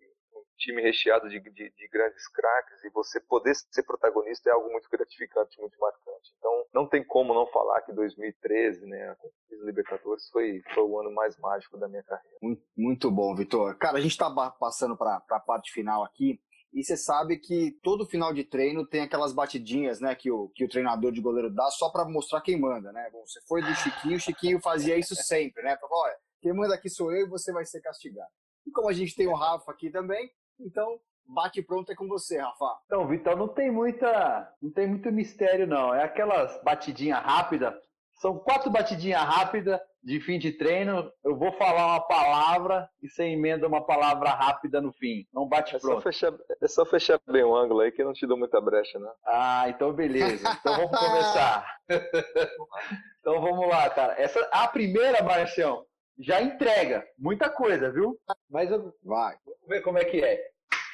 time recheado de, de, de, grandes craques e você poder ser protagonista é algo muito gratificante, muito marcante. Então, não tem como não falar que 2013, né, a conquista Libertadores foi, foi o ano mais mágico da minha carreira. Muito, muito bom, Vitor. Cara, a gente está passando para a parte final aqui. E você sabe que todo final de treino tem aquelas batidinhas, né, que o, que o treinador de goleiro dá só para mostrar quem manda, né? Bom, você foi do Chiquinho, o Chiquinho fazia isso sempre, né? Pra, olha, quem manda aqui sou eu e você vai ser castigado. E como a gente tem o Rafa aqui também, então, bate pronto é com você, Rafa. Então, Vitor, não tem muita, não tem muito mistério não. É aquelas batidinha rápida. São quatro batidinhas rápidas de fim de treino. Eu vou falar uma palavra e você emenda uma palavra rápida no fim. Não bate é pronto. Só fechar, é só fechar bem o ângulo aí que eu não te dou muita brecha, né? Ah, então beleza. Então vamos começar. então vamos lá, cara. Essa a primeira, Marcião, já entrega muita coisa, viu? Mas eu... vai. Vamos ver como é que é.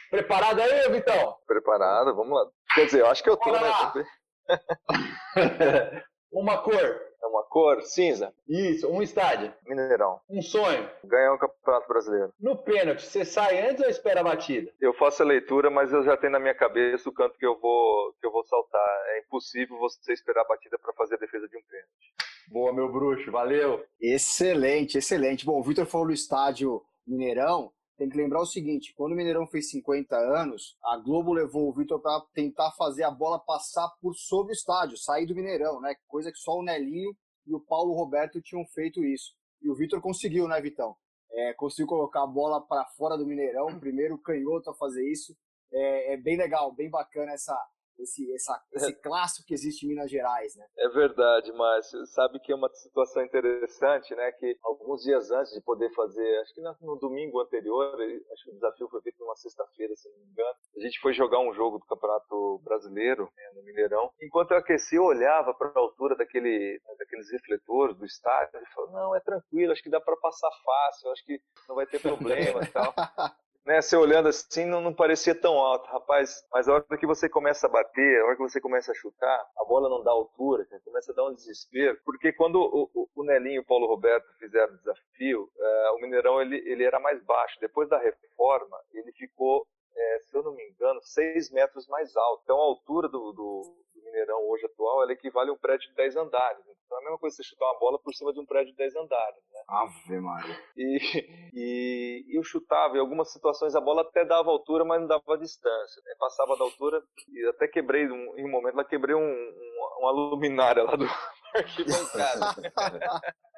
Preparado aí, Vitão? Preparado, vamos lá. Quer dizer, eu acho que eu tô, né? Uma cor. É uma cor cinza. Isso, um estádio. Mineirão. Um sonho. Ganhar um campeonato brasileiro. No pênalti, você sai antes ou espera a batida? Eu faço a leitura, mas eu já tenho na minha cabeça o canto que eu vou que eu vou saltar. É impossível você esperar a batida para fazer a defesa de um pênalti. Boa, meu bruxo, valeu. Excelente, excelente. Bom, o Vitor falou do estádio Mineirão. Tem que lembrar o seguinte: quando o Mineirão fez 50 anos, a Globo levou o Vitor para tentar fazer a bola passar por sobre o estádio, sair do Mineirão, né? Coisa que só o Nelinho e o Paulo Roberto tinham feito isso. E o Vitor conseguiu, né, Vitão? É, conseguiu colocar a bola para fora do Mineirão, primeiro canhoto a fazer isso. É, é bem legal, bem bacana essa, esse, essa, esse clássico que existe em Minas Gerais, né? É verdade, Márcio. Sabe que é uma situação interessante, né? Que alguns dias antes de poder fazer, acho que no domingo anterior, acho que o desafio foi feito numa sexta-feira, se não me engano, a gente foi jogar um jogo do Campeonato Brasileiro, né, no Mineirão. Enquanto eu aquecia, eu olhava para a altura daquele, daqueles refletores do estádio e falava, não, é tranquilo, acho que dá para passar fácil, acho que não vai ter problema e tal. né, você olhando assim, não, não, parecia tão alto, rapaz. Mas a hora que você começa a bater, a hora que você começa a chutar, a bola não dá altura, começa a dar um desespero. Porque quando o, o, o Nelinho e o Paulo Roberto fizeram o desafio, é, o Mineirão ele, ele era mais baixo. Depois da reforma, ele ficou, é, se eu não me engano, seis metros mais alto. Então a altura do, do Mineirão hoje atual, ela equivale a um prédio de 10 andares. Então é a mesma coisa você chutar uma bola por cima de um prédio de 10 andares. Né? Ave Maria. E, e, eu chutava, em algumas situações a bola até dava altura, mas não dava distância. Né? Passava da altura e até quebrei, um, em um momento lá quebrei um, um, uma luminária lá do arquibancada.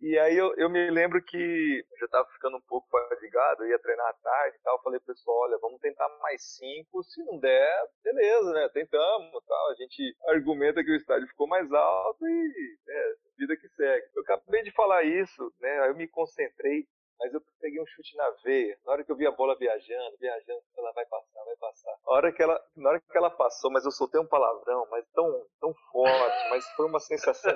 E aí eu, eu me lembro que já estava ficando um pouco fadigado, ia treinar à tarde e tal. Falei pessoal, olha, vamos tentar mais cinco. Se não der, beleza, né? Tentamos tal. A gente argumenta que o estádio ficou mais alto e é, vida que segue. Eu acabei de falar isso, né? Aí eu me concentrei, mas eu peguei um chute na veia. Na hora que eu vi a bola viajando, viajando, ela vai passar, vai passar. A hora que ela, na hora que ela passou, mas eu soltei um palavrão, mas tão, tão forte, mas foi uma sensação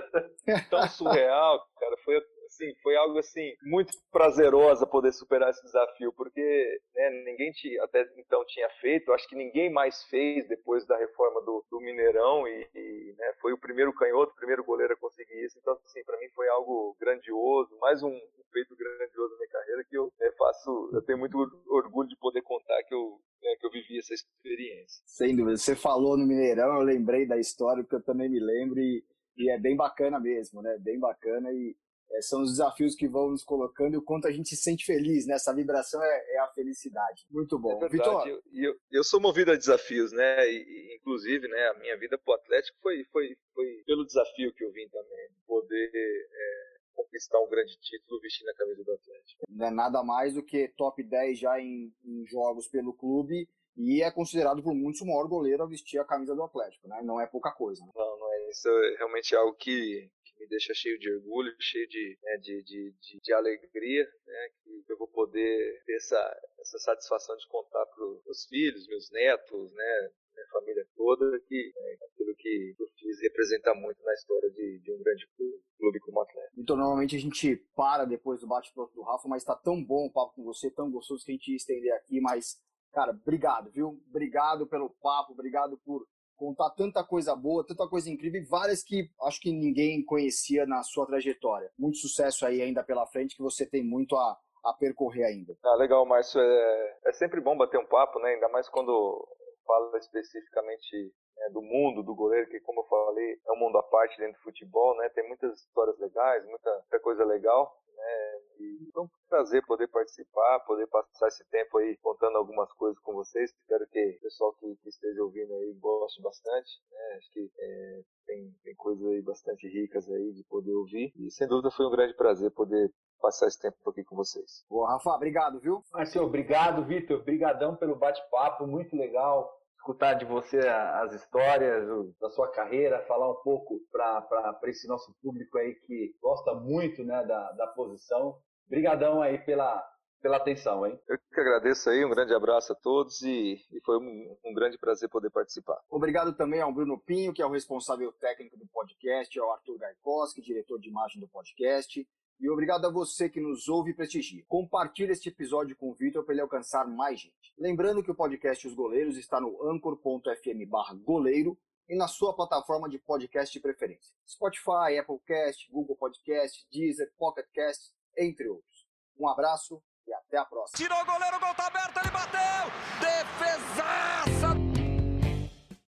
tão surreal, cara. Foi assim, foi algo assim muito prazerosa poder superar esse desafio, porque né, ninguém tinha, até então tinha feito, acho que ninguém mais fez depois da reforma do, do Mineirão e, e né, foi o primeiro canhoto, o primeiro goleiro a conseguir isso. Então, assim, para mim foi algo grandioso, mais um, um feito grandioso na minha carreira que eu né, faço, eu tenho muito orgulho de poder contar que eu né, que eu vivi essa experiência. Sem dúvida. Você falou no Mineirão, eu lembrei da história, que eu também me lembro, e, e é bem bacana mesmo, né? Bem bacana e é, são os desafios que vão nos colocando e o quanto a gente se sente feliz, né? Essa vibração é, é a felicidade. Muito bom. É Vitor. Eu, eu, eu, sou movido a desafios, né? E, inclusive, né, a minha vida pro Atlético foi, foi, foi pelo desafio que eu vim também. Poder é, conquistar um grande título vestindo a camisa do Atlético. Não é nada mais do que top 10 já em, em jogos pelo clube e é considerado por muitos o maior goleiro a vestir a camisa do Atlético, né? Não é pouca coisa. Né? Não, não é. Isso é realmente algo que, me deixa cheio de orgulho, cheio de, né, de, de, de, de, alegria, né, que eu vou poder ter essa, essa satisfação de contar para os filhos, meus netos, né, minha família toda, que né, aquilo que eu fiz representa muito na história de, de um grande clube. clube como atleta. Então, normalmente a gente para depois do bate-papo do Rafa, mas está tão bom o papo com você, tão gostoso que a gente ia estender aqui, mas, cara, obrigado, viu? Obrigado pelo papo, obrigado por contar tanta coisa boa, tanta coisa incrível, e várias que acho que ninguém conhecia na sua trajetória. Muito sucesso aí ainda pela frente, que você tem muito a, a percorrer ainda. Ah, legal, Márcio. É, é sempre bom bater um papo, né? Ainda mais quando fala especificamente né, do mundo do goleiro, que como eu falei, é um mundo à parte dentro do futebol, né? Tem muitas histórias legais, muita, muita coisa legal. Né? E foi um prazer poder participar, poder passar esse tempo aí contando algumas coisas com vocês. Espero que o pessoal que, que esteja ouvindo aí goste bastante. Né? Acho que é, tem, tem coisas aí bastante ricas aí de poder ouvir. E sem dúvida foi um grande prazer poder passar esse tempo aqui com vocês. Boa, Rafa, obrigado, viu? Marcelo, obrigado, Vitor. Obrigadão pelo bate-papo, muito legal escutar de você as histórias da sua carreira, falar um pouco para esse nosso público aí que gosta muito né, da, da posição. Obrigadão aí pela, pela atenção, hein? Eu que agradeço aí, um grande abraço a todos e, e foi um, um, grande prazer poder participar. Obrigado também ao Bruno Pinho, que é o responsável técnico do podcast, ao Arthur Gaikoski, diretor de imagem do podcast, e obrigado a você que nos ouve e prestigia. Compartilhe este episódio com o Vitor para ele alcançar mais gente. Lembrando que o podcast Os Goleiros está no anchor.fm goleiro e na sua plataforma de podcast de preferência. Spotify, Applecast, Google Podcast, Deezer, Pocketcast, entre outros. Um abraço e até a próxima. Tirou o goleiro, o gol tá aberto, ele bateu! Defesaça!